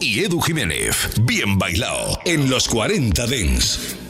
y Edu Jiménez. Bien bailado en los 40 Dens.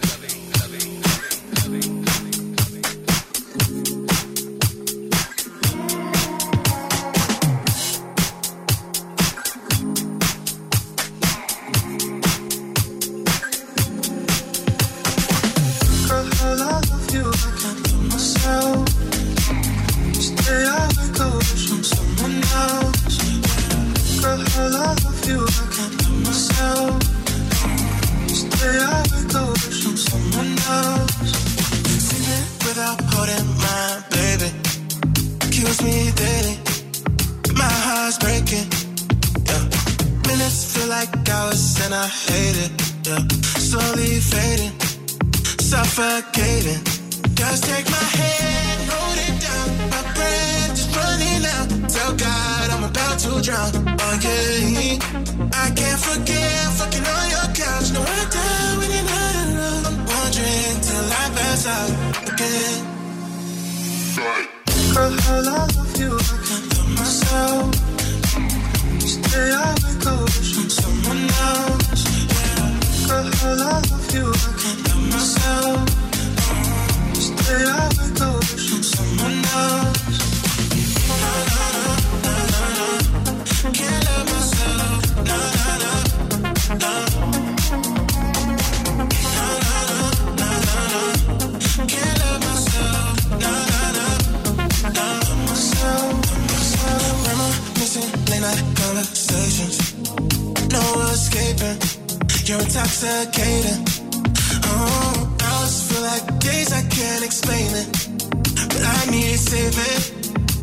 But I need saving.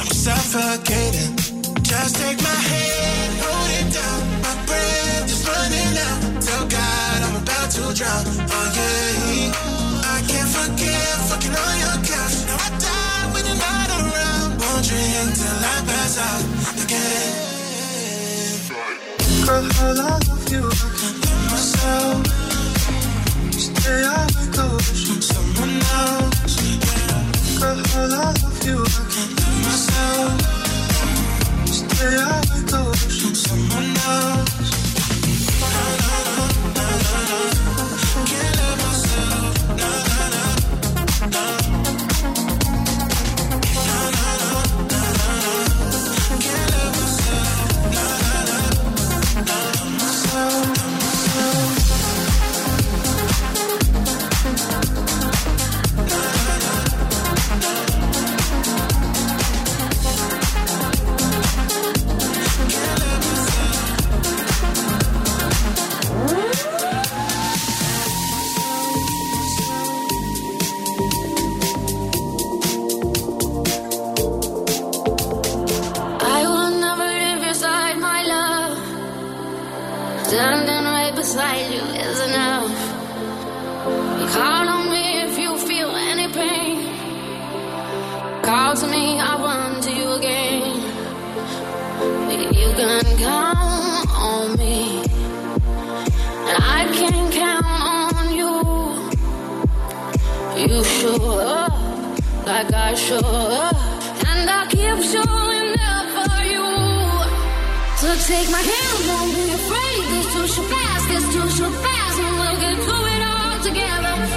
I'm suffocating. Just take my hand, hold it down. My breath is running out. Tell God I'm about to drown. Oh yeah, I can't forget fucking on your couch. Now I die when you're not around. Wondering till I pass out again. Girl, how long have you been myself? Each day I wake up from someone else. Stay out with the ocean, someone else.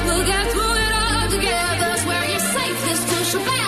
We'll get through it all together. That's where you're safe. This too.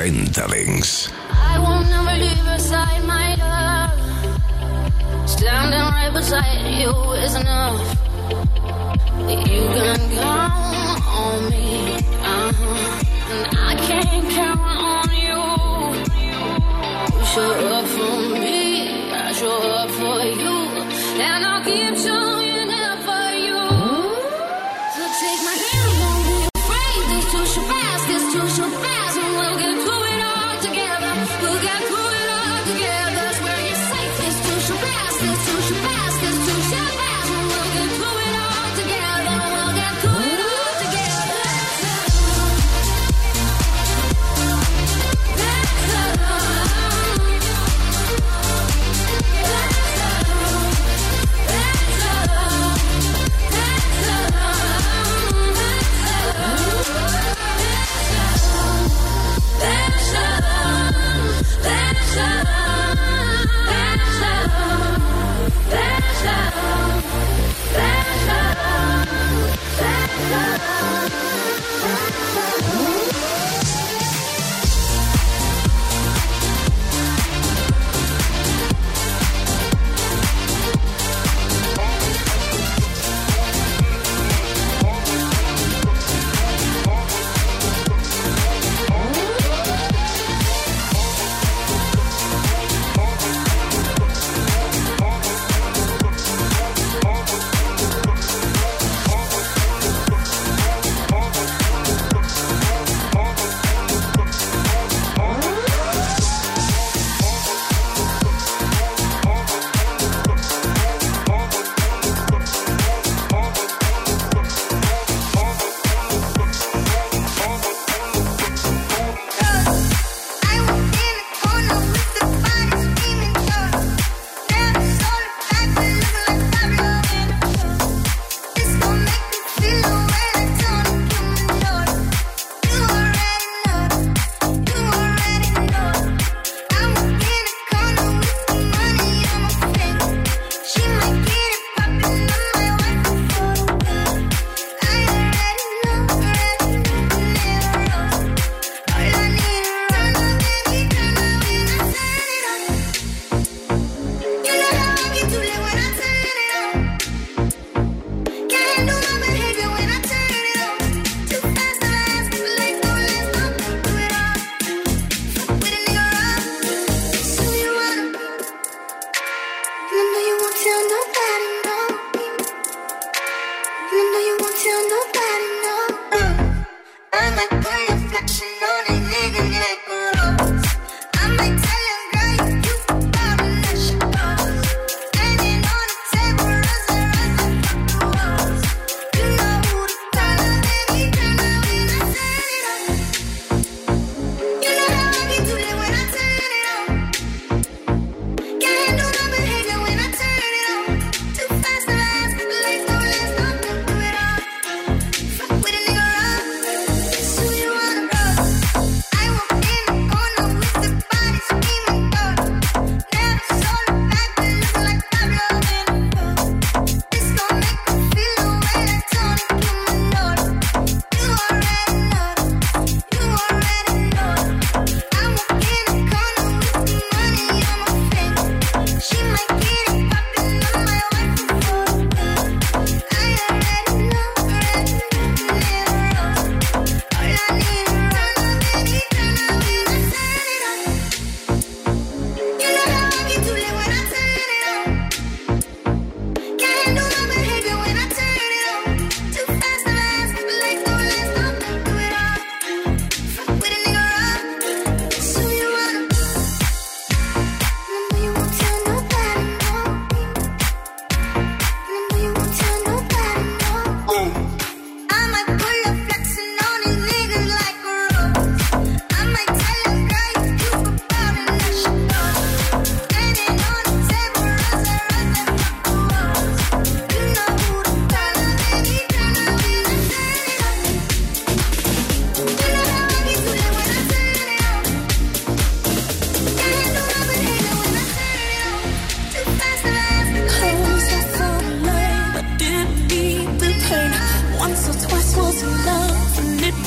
40 Dance. I will never leave beside my love. Standing right beside you is enough. You can count on me. Uh-huh. And I can't count on you. Sure.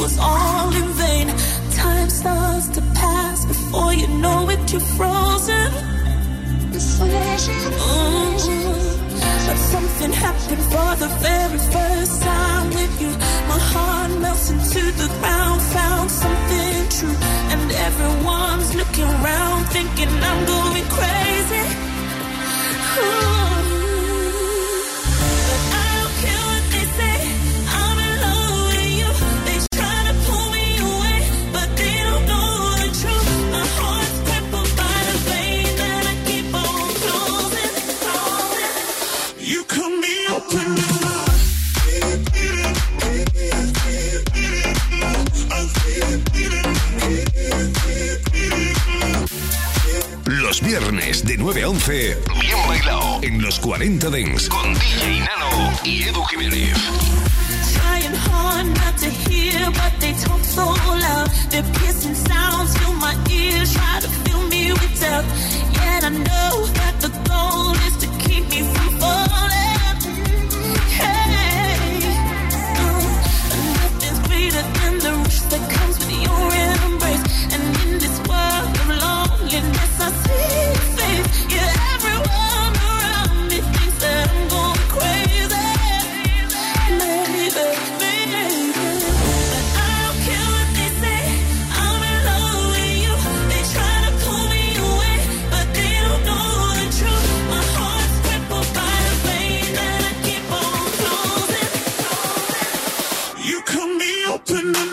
Was all in vain. Time starts to pass before you know it, you're frozen. Mm. But something happened for the very first time with you. My heart melts into the ground, found something true. And everyone's looking around, thinking I'm going crazy. Ooh. Viernes de 9 a 11, bien bailado en los 40 Dents con DJ Nano y Edu Jiménez. Trying hard not to hear, but they talk so loud. Their piercing sounds fill my ears, try to fill me with doubt. Yet I know that the goal is to keep me from falling. Hey, uh, nothing's greater than the rush that comes with your embrace. And in this so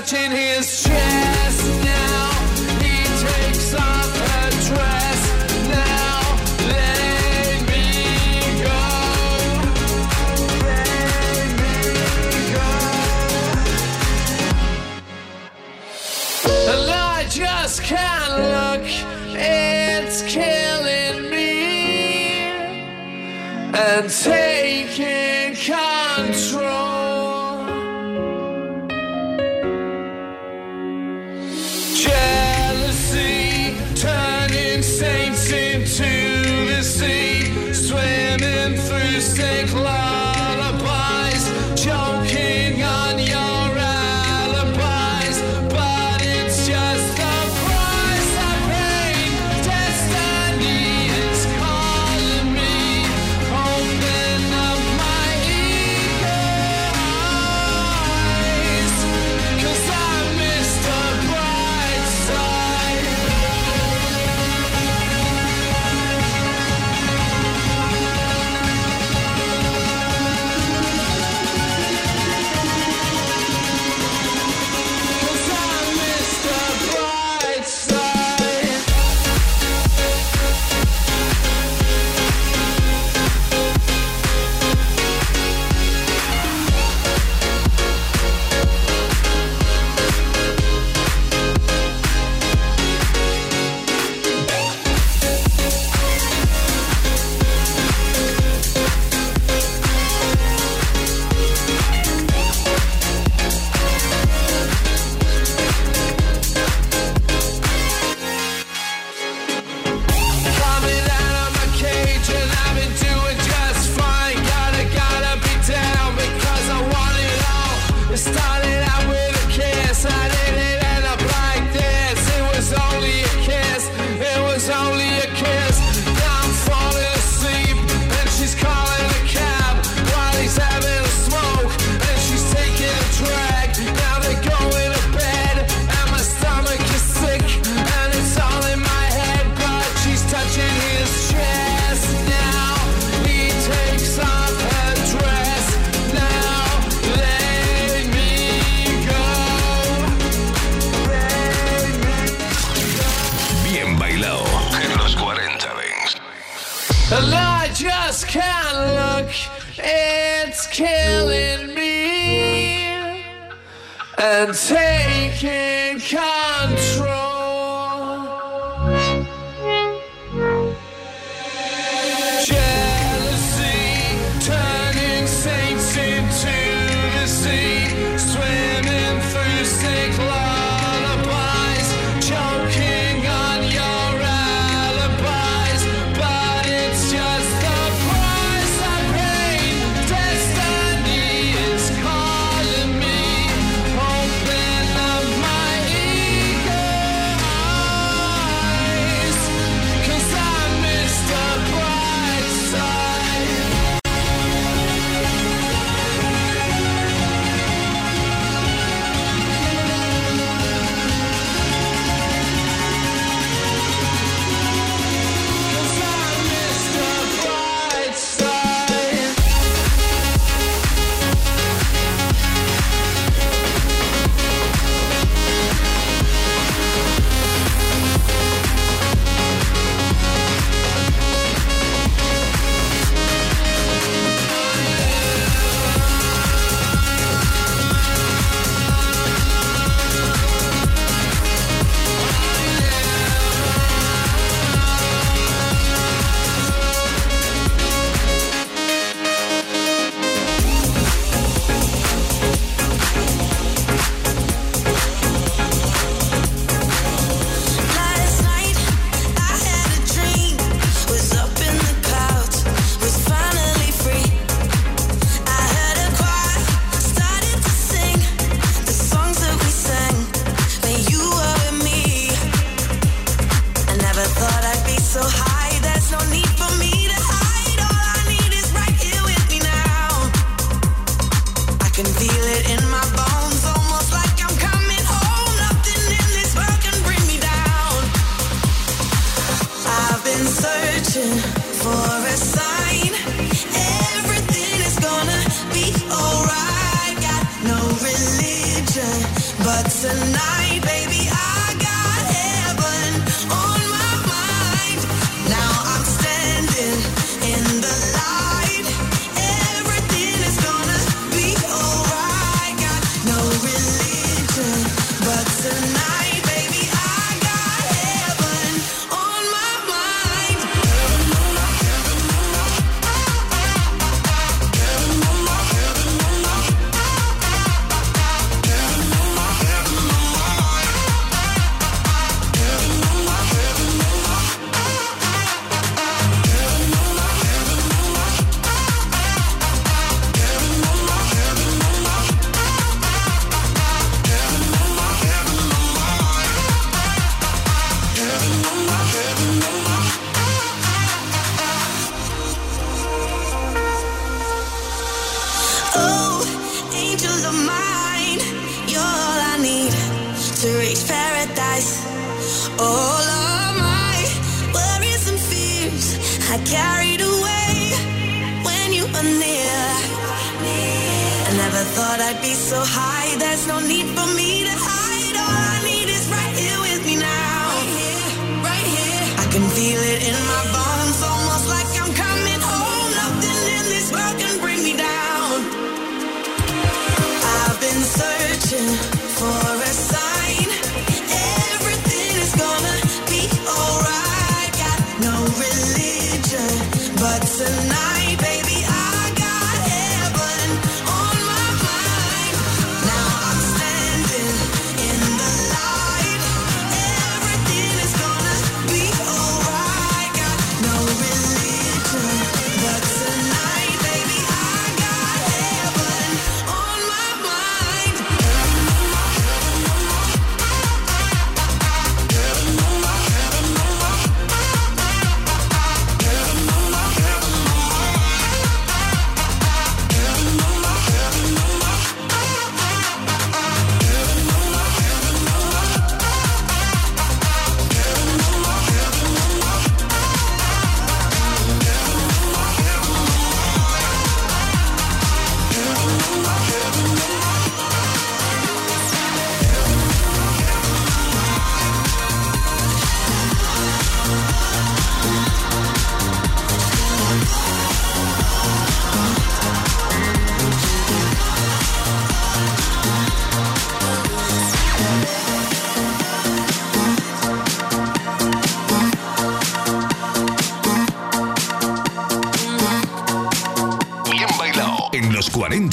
touching his chest now. He takes off her dress now. Let me go. Let me go. And I just can't look. It's killing me. And take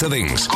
los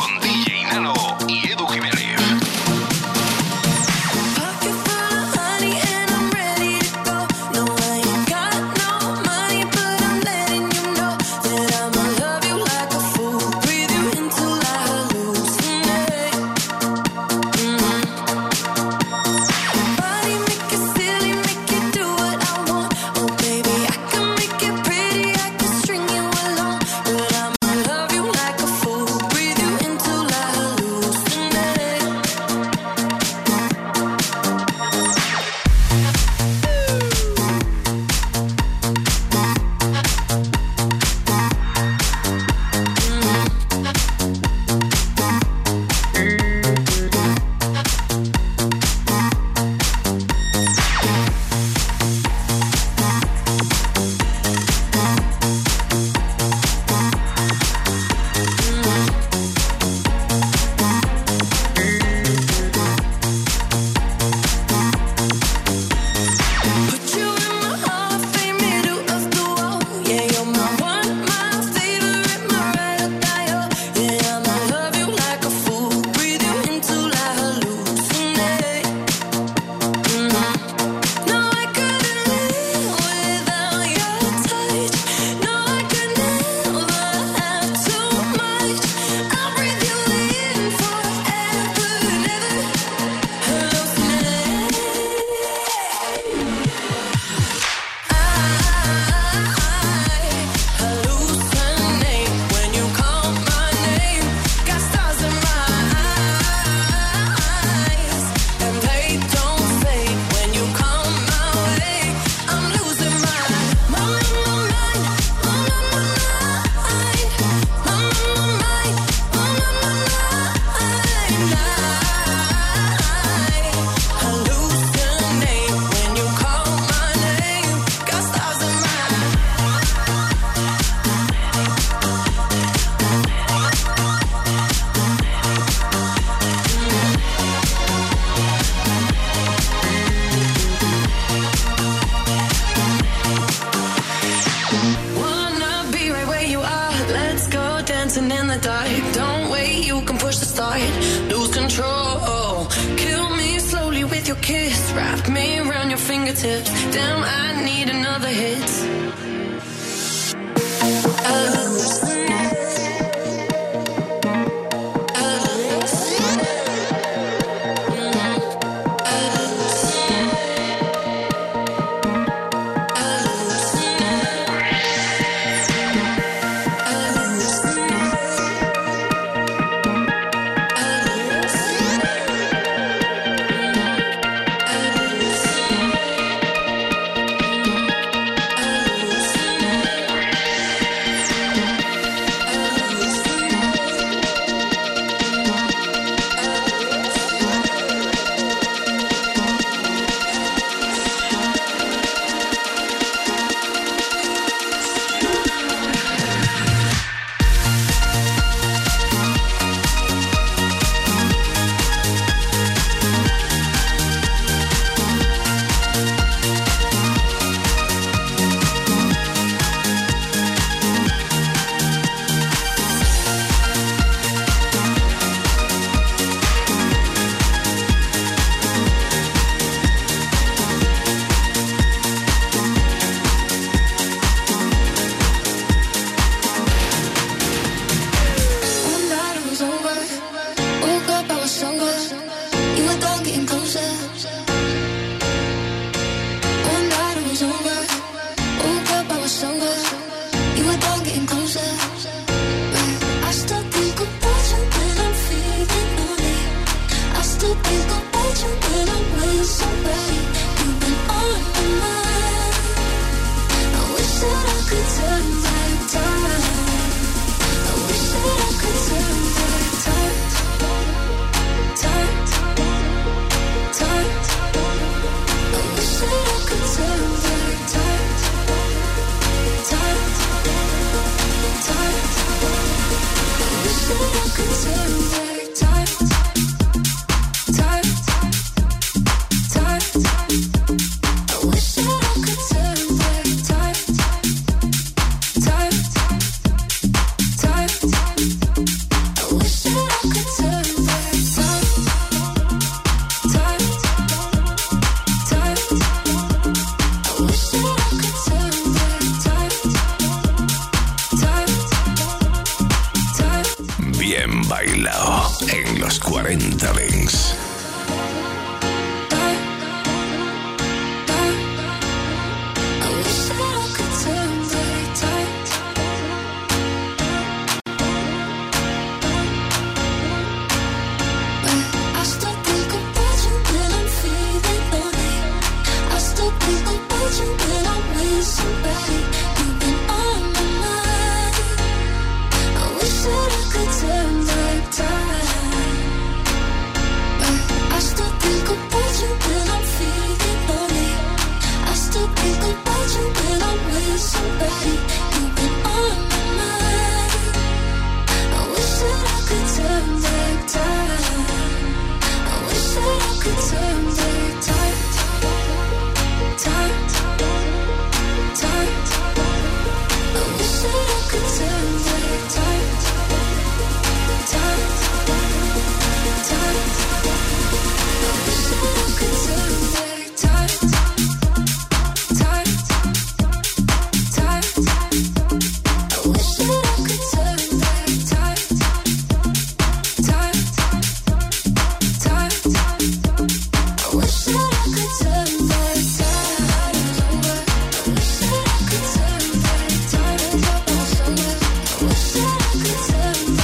that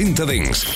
40 Dance.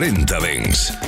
40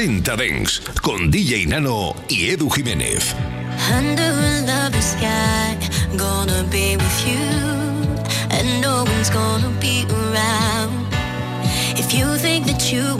40 Dance con DJ Nano y Edu Jiménez. Under a lovely sky, gonna be with you, and no one's gonna be around. If you think that you